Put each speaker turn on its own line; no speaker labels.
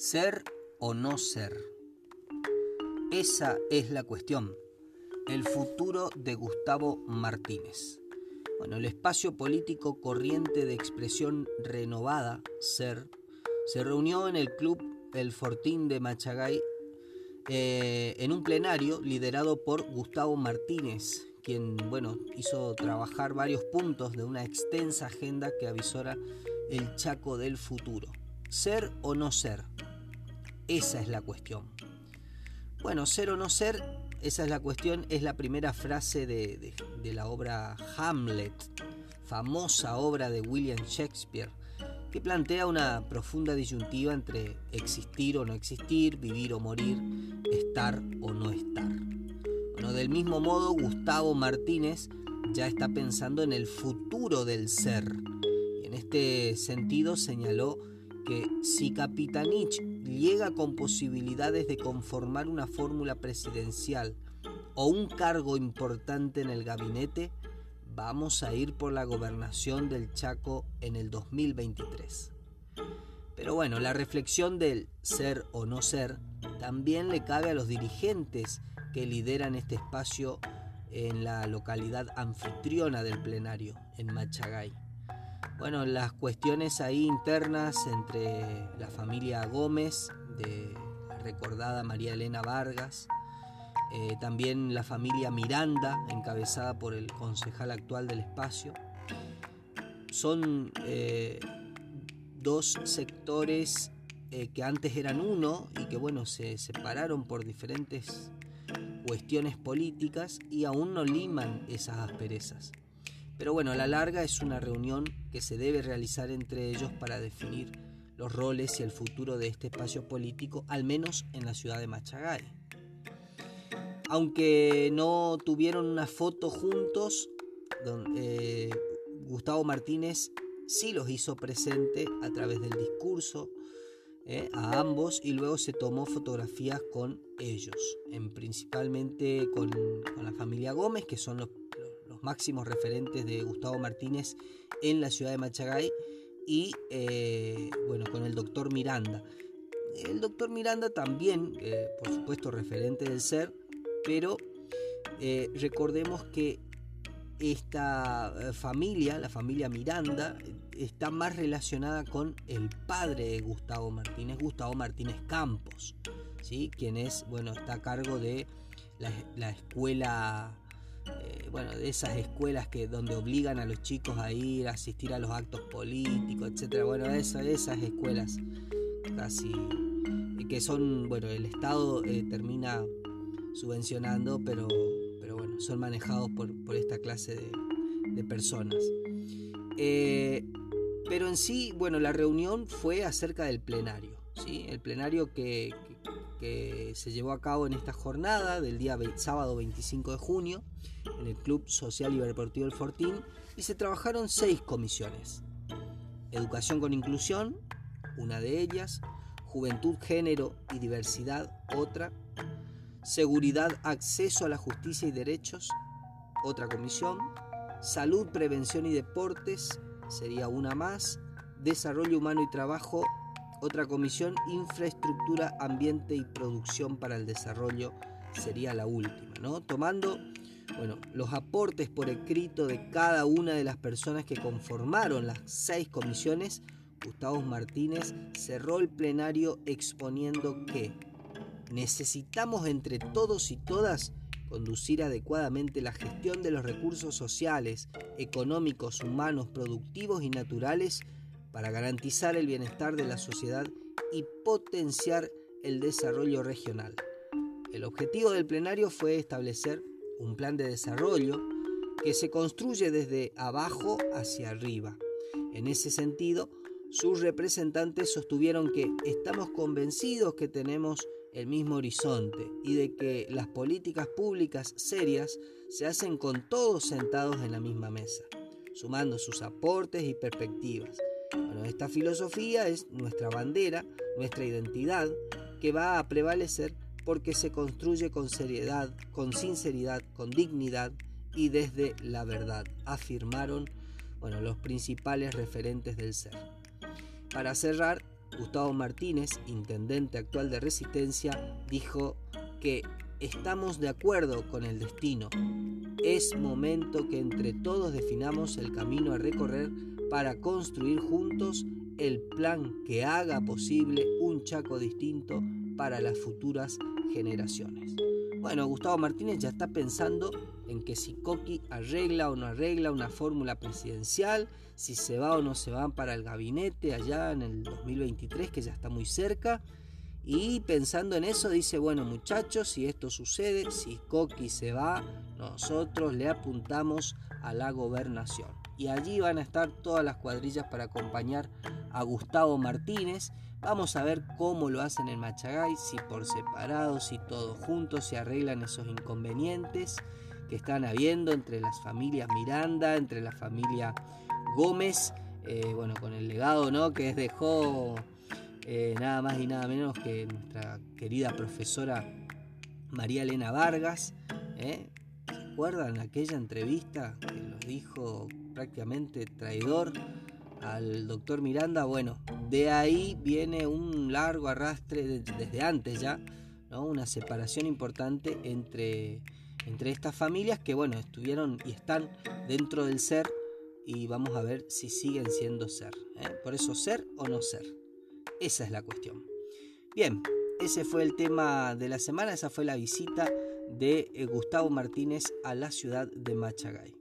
Ser o no ser. Esa es la cuestión. El futuro de Gustavo Martínez. Bueno, el espacio político corriente de expresión renovada, Ser, se reunió en el club El Fortín de Machagay eh, en un plenario liderado por Gustavo Martínez, quien, bueno, hizo trabajar varios puntos de una extensa agenda que avisora el Chaco del futuro. Ser o no ser, esa es la cuestión. Bueno, ser o no ser, esa es la cuestión, es la primera frase de, la obra Hamlet, famosa obra de William Shakespeare, que plantea una profunda disyuntiva entre existir o no existir, vivir o morir, estar o no estar. Bueno, del mismo modo, Gustavo Martínez ya está pensando en el futuro del ser. Y en este sentido señaló que si Capitanich llega con posibilidades de conformar una fórmula presidencial o un cargo importante en el gabinete, vamos a ir por la gobernación del Chaco en el 2023. Pero bueno, la reflexión del ser o no ser también le cabe a los dirigentes que lideran este espacio en la localidad anfitriona del plenario, en Machagay. Bueno, las cuestiones ahí internas entre la familia Gómez, de la recordada María Elena Vargas, eh, también la familia Miranda, encabezada por el concejal actual del espacio, son eh, dos sectores eh, que antes eran uno y que bueno, se separaron por diferentes cuestiones políticas y aún no liman esas asperezas. Pero bueno, a la larga es una reunión que se debe realizar entre ellos para definir los roles y el futuro de este espacio político, al menos en la ciudad de Machagay. Aunque no tuvieron una foto juntos, eh, Gustavo Martínez sí los hizo presente a través del discurso eh, a ambos y luego se tomó fotografías con ellos, en, principalmente con, con la familia Gómez, que son los máximos referentes de Gustavo Martínez en la ciudad de Machagay y eh, bueno, con el doctor Miranda. El doctor Miranda también, eh, por supuesto, referente del ser, pero eh, recordemos que esta familia, la familia Miranda, está más relacionada con el padre de Gustavo Martínez, Gustavo Martínez Campos, ¿sí? quien es, bueno, está a cargo de la, la escuela eh, bueno, de esas escuelas que donde obligan a los chicos a ir, a asistir a los actos políticos, etcétera. Bueno, esas, esas escuelas casi que son, bueno, el Estado eh, termina subvencionando, pero, pero bueno, son manejados por, esta clase de, personas. Eh, pero en sí, bueno, la reunión fue acerca del plenario, ¿sí? El plenario que, que se llevó a cabo en esta jornada del día sábado 25 de junio en el Club Social y Deportivo El Fortín y se trabajaron seis comisiones. Educación con inclusión, una de ellas, Juventud, Género y Diversidad, otra, Seguridad, Acceso a la Justicia y Derechos, otra comisión, Salud, Prevención y Deportes, sería una más, Desarrollo Humano y Trabajo, otra comisión, infraestructura, ambiente y producción para el desarrollo, sería la última, ¿no? Tomando bueno, los aportes por escrito de cada una de las personas que conformaron las seis comisiones, Gustavo Martínez cerró el plenario exponiendo que necesitamos entre todos y todas conducir adecuadamente la gestión de los recursos sociales, económicos, humanos, productivos y naturales para garantizar el bienestar de la sociedad y potenciar el desarrollo regional. El objetivo del plenario fue establecer un plan de desarrollo que se construye desde abajo hacia arriba. En ese sentido, sus representantes sostuvieron que estamos convencidos que tenemos el mismo horizonte y de que las políticas públicas serias se hacen con todos sentados en la misma mesa, sumando sus aportes y perspectivas bueno, esta filosofía es nuestra bandera, nuestra identidad, que va a prevalecer porque se construye con seriedad, con sinceridad, con dignidad y desde la verdad, afirmaron bueno, los principales referentes del ser. Para cerrar, Gustavo Martínez, intendente actual de Resistencia, dijo que estamos de acuerdo con el destino. Es momento que entre todos definamos el camino a recorrer para construir juntos el plan que haga posible un Chaco distinto para las futuras generaciones. Bueno, Gustavo Martínez ya está pensando en que si Coqui arregla o no arregla una fórmula presidencial, si se va o no se va para el gabinete allá en el 2023, que ya está muy cerca. Y pensando en eso dice, bueno muchachos, si esto sucede, si Coqui se va, nosotros le apuntamos a la gobernación. Y allí van a estar todas las cuadrillas para acompañar a Gustavo Martínez Vamos a ver cómo lo hacen en Machagay, si por separado, si todos juntos se arreglan esos inconvenientes que están habiendo entre las familias Miranda, entre la familia Gómez, eh, bueno, con el legado ¿no? que dejó eh, nada más y nada menos que nuestra querida profesora María Elena Vargas. ¿eh? ¿Recuerdan aquella entrevista que nos dijo prácticamente traidor al doctor Miranda? Bueno, de ahí viene un largo arrastre desde antes ya, ¿no? una separación importante entre, entre estas familias que bueno, estuvieron y están dentro del ser y vamos a ver si siguen siendo ser. ¿eh? Por eso ser o no ser. Esa es la cuestión. Bien, ese fue el tema de la semana, esa fue la visita de eh, Gustavo Martínez a la ciudad de Machagay.